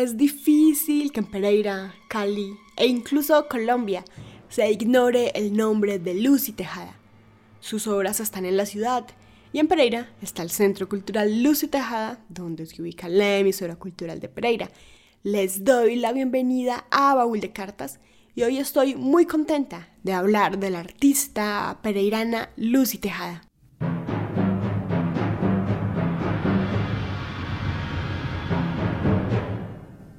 Es difícil que en Pereira, Cali e incluso Colombia se ignore el nombre de Lucy Tejada. Sus obras están en la ciudad y en Pereira está el Centro Cultural Lucy Tejada, donde se ubica la emisora cultural de Pereira. Les doy la bienvenida a Baúl de Cartas y hoy estoy muy contenta de hablar de la artista pereirana Lucy Tejada.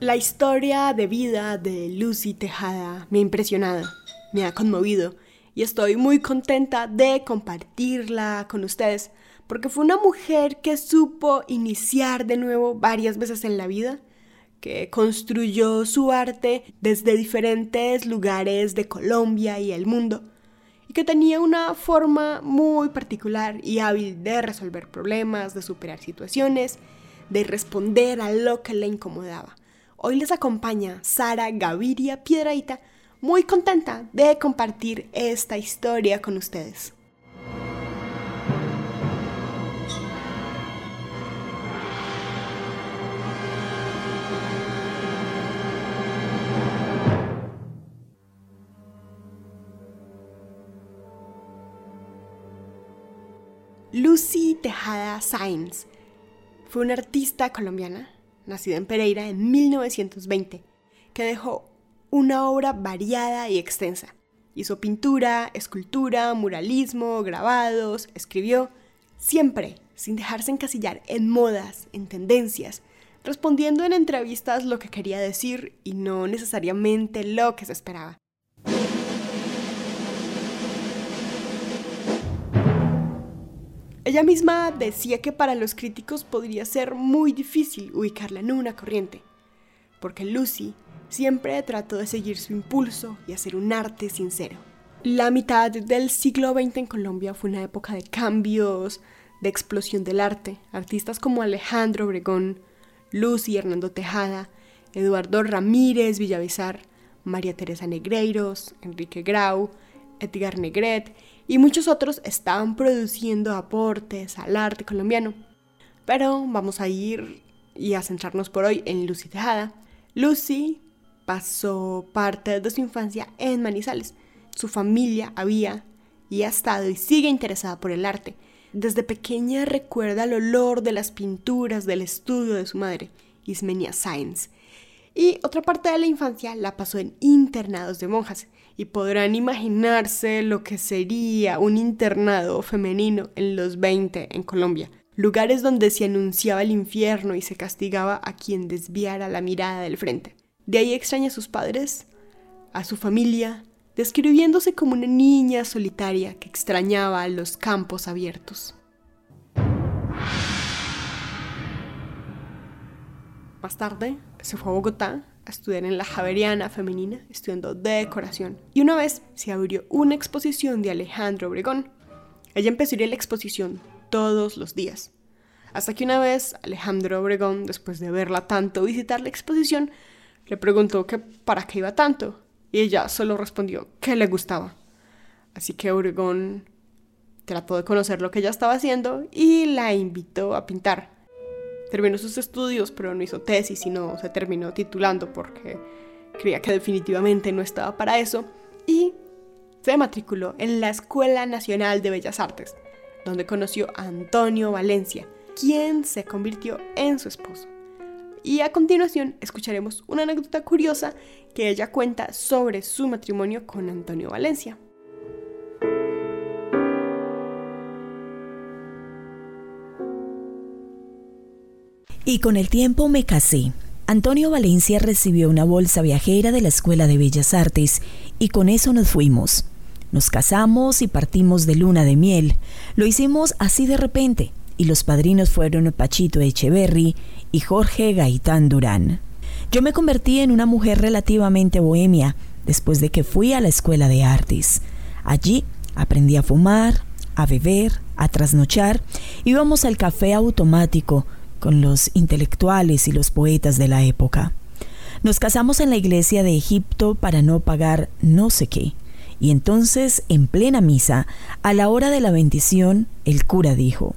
La historia de vida de Lucy Tejada me ha impresionado, me ha conmovido y estoy muy contenta de compartirla con ustedes porque fue una mujer que supo iniciar de nuevo varias veces en la vida, que construyó su arte desde diferentes lugares de Colombia y el mundo y que tenía una forma muy particular y hábil de resolver problemas, de superar situaciones, de responder a lo que le incomodaba. Hoy les acompaña Sara Gaviria Piedraita, muy contenta de compartir esta historia con ustedes. Lucy Tejada Sainz fue una artista colombiana nacida en Pereira en 1920, que dejó una obra variada y extensa. Hizo pintura, escultura, muralismo, grabados, escribió, siempre sin dejarse encasillar en modas, en tendencias, respondiendo en entrevistas lo que quería decir y no necesariamente lo que se esperaba. Ella misma decía que para los críticos podría ser muy difícil ubicarla en una corriente, porque Lucy siempre trató de seguir su impulso y hacer un arte sincero. La mitad del siglo XX en Colombia fue una época de cambios, de explosión del arte. Artistas como Alejandro Obregón, Lucy Hernando Tejada, Eduardo Ramírez Villavizar, María Teresa Negreiros, Enrique Grau, Edgar Negret y muchos otros estaban produciendo aportes al arte colombiano. Pero vamos a ir y a centrarnos por hoy en Lucy Tejada. Lucy pasó parte de su infancia en Manizales. Su familia había y ha estado y sigue interesada por el arte. Desde pequeña recuerda el olor de las pinturas del estudio de su madre, Ismenia Sáenz. Y otra parte de la infancia la pasó en internados de monjas y podrán imaginarse lo que sería un internado femenino en los 20 en Colombia, lugares donde se anunciaba el infierno y se castigaba a quien desviara la mirada del frente. De ahí extraña a sus padres, a su familia, describiéndose como una niña solitaria que extrañaba los campos abiertos. Más tarde se fue a Bogotá a estudiar en la Javeriana Femenina, estudiando decoración. Y una vez se abrió una exposición de Alejandro Obregón. Ella empezó a ir a la exposición todos los días. Hasta que una vez Alejandro Obregón, después de verla tanto visitar la exposición, le preguntó que para qué iba tanto. Y ella solo respondió que le gustaba. Así que Obregón trató de conocer lo que ella estaba haciendo y la invitó a pintar terminó sus estudios, pero no hizo tesis, sino se terminó titulando porque creía que definitivamente no estaba para eso. Y se matriculó en la Escuela Nacional de Bellas Artes, donde conoció a Antonio Valencia, quien se convirtió en su esposo. Y a continuación escucharemos una anécdota curiosa que ella cuenta sobre su matrimonio con Antonio Valencia. Y con el tiempo me casé. Antonio Valencia recibió una bolsa viajera de la Escuela de Bellas Artes y con eso nos fuimos. Nos casamos y partimos de luna de miel. Lo hicimos así de repente y los padrinos fueron Pachito Echeverry y Jorge Gaitán Durán. Yo me convertí en una mujer relativamente bohemia después de que fui a la Escuela de Artes. Allí aprendí a fumar, a beber, a trasnochar. Íbamos al café automático con los intelectuales y los poetas de la época. Nos casamos en la iglesia de Egipto para no pagar no sé qué. Y entonces, en plena misa, a la hora de la bendición, el cura dijo,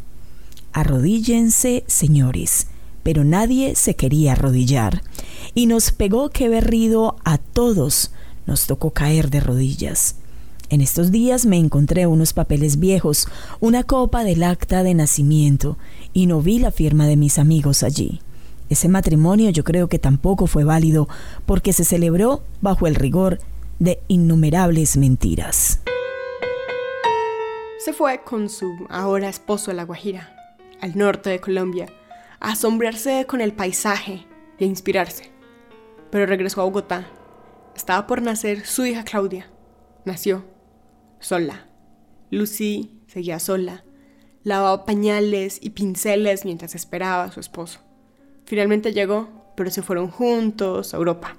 Arrodíllense, señores, pero nadie se quería arrodillar. Y nos pegó que berrido a todos nos tocó caer de rodillas. En estos días me encontré unos papeles viejos, una copa del acta de nacimiento, y no vi la firma de mis amigos allí. Ese matrimonio yo creo que tampoco fue válido porque se celebró bajo el rigor de innumerables mentiras. Se fue con su ahora esposo a La Guajira, al norte de Colombia, a asombrarse con el paisaje y a inspirarse. Pero regresó a Bogotá. Estaba por nacer su hija Claudia. Nació sola. Lucy seguía sola. Lavaba pañales y pinceles mientras esperaba a su esposo. Finalmente llegó, pero se fueron juntos a Europa.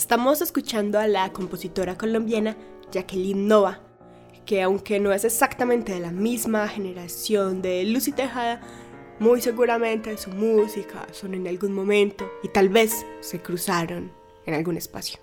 Estamos escuchando a la compositora colombiana Jacqueline Nova, que aunque no es exactamente de la misma generación de Lucy Tejada, muy seguramente su música son en algún momento y tal vez se cruzaron en algún espacio.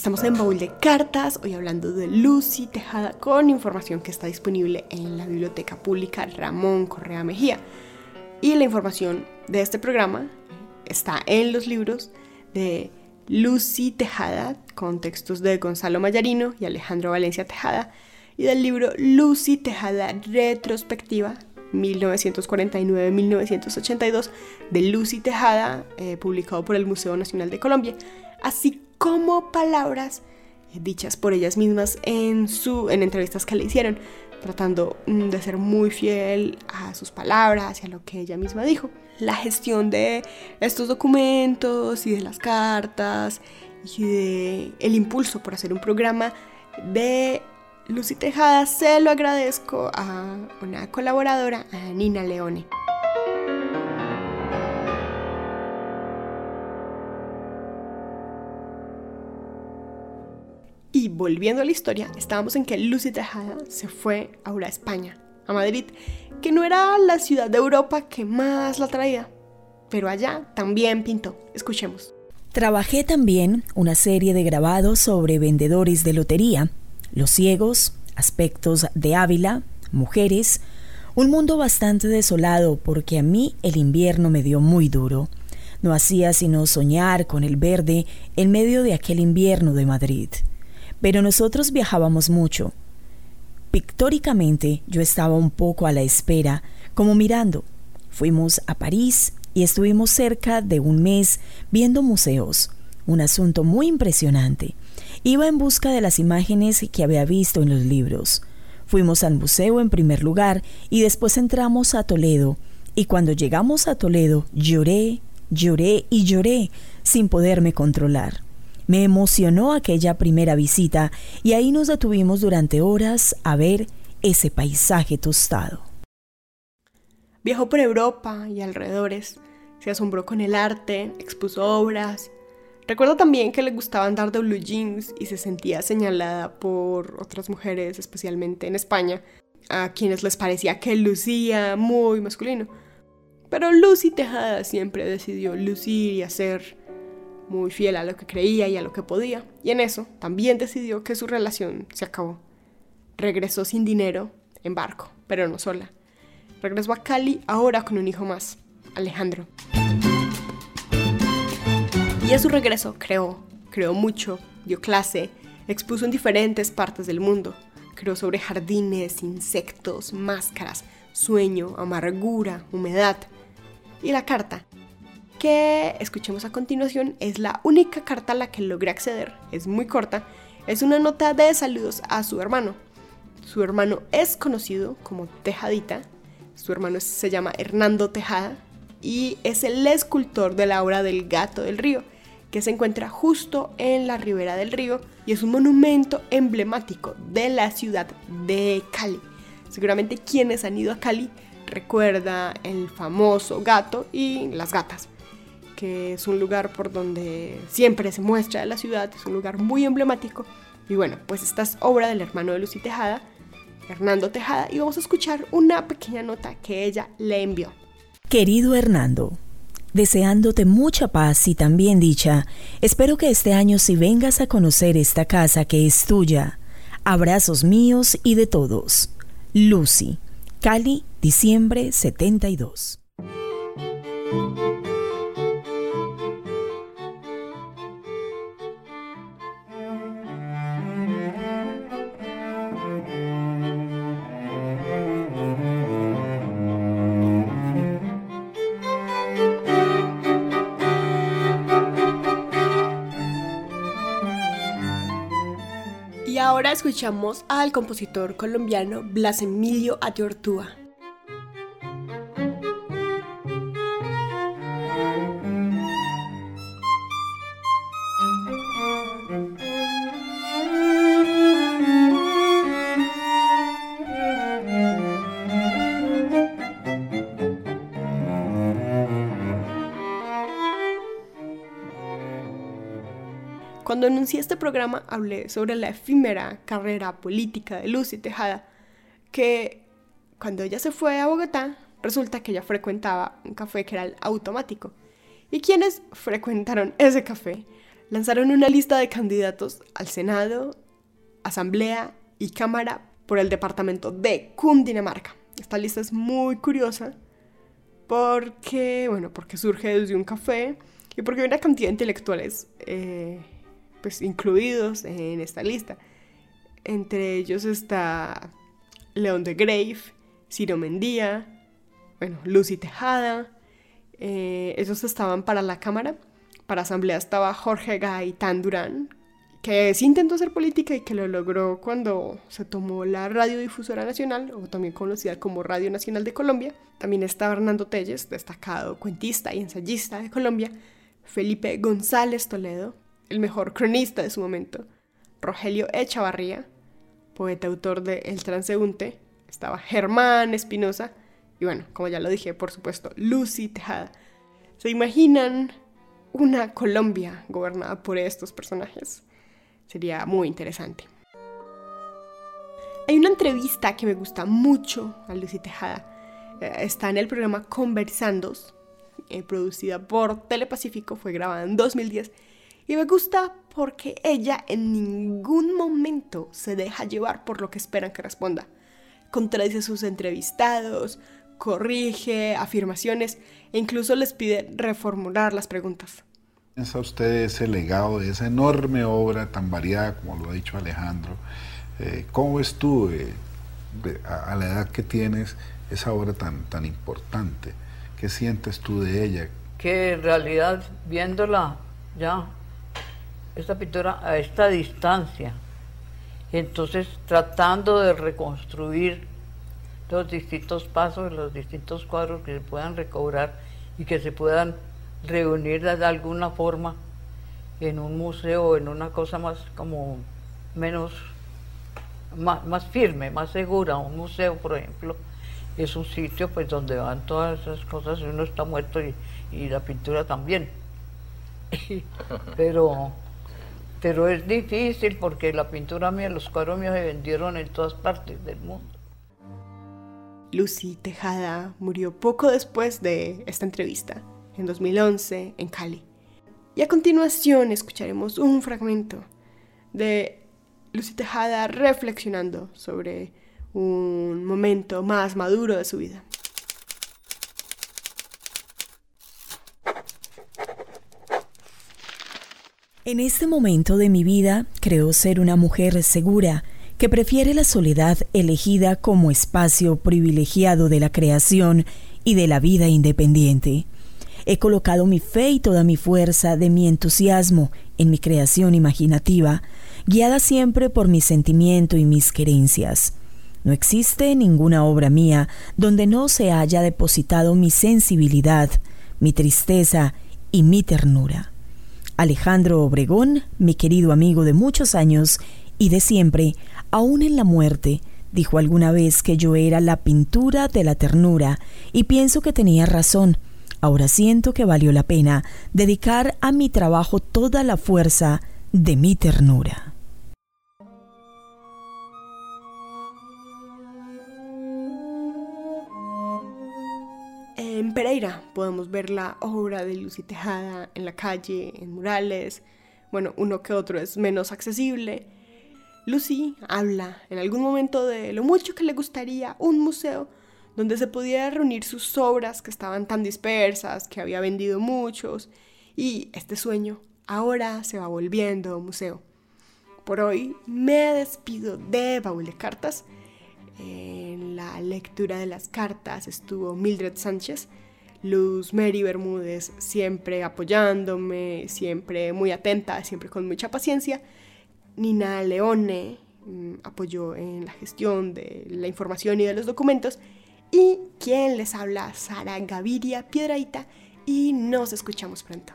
Estamos en Baúl de Cartas, hoy hablando de Lucy Tejada con información que está disponible en la Biblioteca Pública Ramón Correa Mejía. Y la información de este programa está en los libros de Lucy Tejada, con textos de Gonzalo Mayarino y Alejandro Valencia Tejada, y del libro Lucy Tejada Retrospectiva 1949-1982 de Lucy Tejada, eh, publicado por el Museo Nacional de Colombia, así como palabras eh, dichas por ellas mismas en, su, en entrevistas que le hicieron, tratando mm, de ser muy fiel a sus palabras y a lo que ella misma dijo. La gestión de estos documentos y de las cartas y de el impulso por hacer un programa de Lucy Tejada se lo agradezco a una colaboradora, a Nina Leone. Volviendo a la historia, estábamos en que Lucy Tejada se fue ahora a España, a Madrid, que no era la ciudad de Europa que más la traía, pero allá también pintó. Escuchemos. Trabajé también una serie de grabados sobre vendedores de lotería, los ciegos, aspectos de Ávila, mujeres, un mundo bastante desolado porque a mí el invierno me dio muy duro. No hacía sino soñar con el verde en medio de aquel invierno de Madrid pero nosotros viajábamos mucho. Pictóricamente yo estaba un poco a la espera, como mirando. Fuimos a París y estuvimos cerca de un mes viendo museos, un asunto muy impresionante. Iba en busca de las imágenes que había visto en los libros. Fuimos al museo en primer lugar y después entramos a Toledo, y cuando llegamos a Toledo lloré, lloré y lloré sin poderme controlar. Me emocionó aquella primera visita y ahí nos detuvimos durante horas a ver ese paisaje tostado. Viajó por Europa y alrededores, se asombró con el arte, expuso obras. Recuerdo también que le gustaba andar de blue jeans y se sentía señalada por otras mujeres, especialmente en España, a quienes les parecía que lucía muy masculino. Pero Lucy Tejada siempre decidió lucir y hacer muy fiel a lo que creía y a lo que podía, y en eso también decidió que su relación se acabó. Regresó sin dinero, en barco, pero no sola. Regresó a Cali ahora con un hijo más, Alejandro. Y a su regreso creó, creó mucho, dio clase, expuso en diferentes partes del mundo. Creó sobre jardines, insectos, máscaras, sueño, amargura, humedad. Y la carta que escuchemos a continuación es la única carta a la que logré acceder, es muy corta, es una nota de saludos a su hermano. Su hermano es conocido como Tejadita, su hermano se llama Hernando Tejada y es el escultor de la obra del gato del río, que se encuentra justo en la ribera del río y es un monumento emblemático de la ciudad de Cali. Seguramente quienes han ido a Cali recuerda el famoso gato y las gatas, que es un lugar por donde siempre se muestra la ciudad, es un lugar muy emblemático. Y bueno, pues esta es obra del hermano de Lucy Tejada, Hernando Tejada, y vamos a escuchar una pequeña nota que ella le envió. Querido Hernando, deseándote mucha paz y también dicha, espero que este año si vengas a conocer esta casa que es tuya, abrazos míos y de todos. Lucy, Cali, diciembre 72. Ahora escuchamos al compositor colombiano Blas Emilio Ayortúa. Cuando anuncié este programa hablé sobre la efímera carrera política de Lucy Tejada, que cuando ella se fue a Bogotá, resulta que ella frecuentaba un café que era el automático. Y quienes frecuentaron ese café lanzaron una lista de candidatos al Senado, Asamblea y Cámara por el departamento de Cundinamarca. Esta lista es muy curiosa porque, bueno, porque surge desde un café y porque hay una cantidad de intelectuales eh, pues, incluidos en esta lista. Entre ellos está León de Grave, Ciro Mendía, bueno, Lucy Tejada. Eh, esos estaban para la Cámara. Para Asamblea estaba Jorge Gaitán Durán, que sí intentó hacer política y que lo logró cuando se tomó la Radiodifusora Nacional, o también conocida como Radio Nacional de Colombia. También está Hernando Telles, destacado cuentista y ensayista de Colombia. Felipe González Toledo, el mejor cronista de su momento, Rogelio Echavarría, poeta autor de El Transeúnte, estaba Germán Espinosa y bueno, como ya lo dije, por supuesto, Lucy Tejada. ¿Se imaginan una Colombia gobernada por estos personajes? Sería muy interesante. Hay una entrevista que me gusta mucho a Lucy Tejada. Eh, está en el programa Conversandos, eh, producida por Telepacífico, fue grabada en 2010 y me gusta porque ella en ningún momento se deja llevar por lo que esperan que responda. Contradice a sus entrevistados, corrige afirmaciones e incluso les pide reformular las preguntas. ¿Piensa usted ese legado de esa enorme obra tan variada como lo ha dicho Alejandro? Eh, ¿Cómo ves tú, eh, a, la edad que tienes, esa obra tan, tan importante? ¿Qué sientes tú de ella? Que en realidad, viéndola ya esta pintura a esta distancia. Entonces tratando de reconstruir los distintos pasos, los distintos cuadros que se puedan recobrar y que se puedan reunir de alguna forma en un museo, en una cosa más como menos, más, firme, más segura. Un museo, por ejemplo, es un sitio pues donde van todas esas cosas y uno está muerto y, y la pintura también. Pero pero es difícil porque la pintura mía, los cuadros míos se vendieron en todas partes del mundo. Lucy Tejada murió poco después de esta entrevista, en 2011, en Cali. Y a continuación escucharemos un fragmento de Lucy Tejada reflexionando sobre un momento más maduro de su vida. En este momento de mi vida creo ser una mujer segura que prefiere la soledad elegida como espacio privilegiado de la creación y de la vida independiente. He colocado mi fe y toda mi fuerza de mi entusiasmo en mi creación imaginativa, guiada siempre por mi sentimiento y mis querencias. No existe ninguna obra mía donde no se haya depositado mi sensibilidad, mi tristeza y mi ternura. Alejandro Obregón, mi querido amigo de muchos años y de siempre, aún en la muerte, dijo alguna vez que yo era la pintura de la ternura y pienso que tenía razón. Ahora siento que valió la pena dedicar a mi trabajo toda la fuerza de mi ternura. En Pereira podemos ver la obra de Lucy Tejada en la calle, en murales. Bueno, uno que otro es menos accesible. Lucy habla en algún momento de lo mucho que le gustaría un museo donde se pudiera reunir sus obras que estaban tan dispersas, que había vendido muchos, y este sueño ahora se va volviendo museo. Por hoy me despido de Baúl Cartas. En la lectura de las cartas estuvo Mildred Sánchez, Luz Mary Bermúdez siempre apoyándome, siempre muy atenta, siempre con mucha paciencia. Nina Leone mm, apoyó en la gestión de la información y de los documentos. Y quien les habla, Sara Gaviria Piedraita, y nos escuchamos pronto.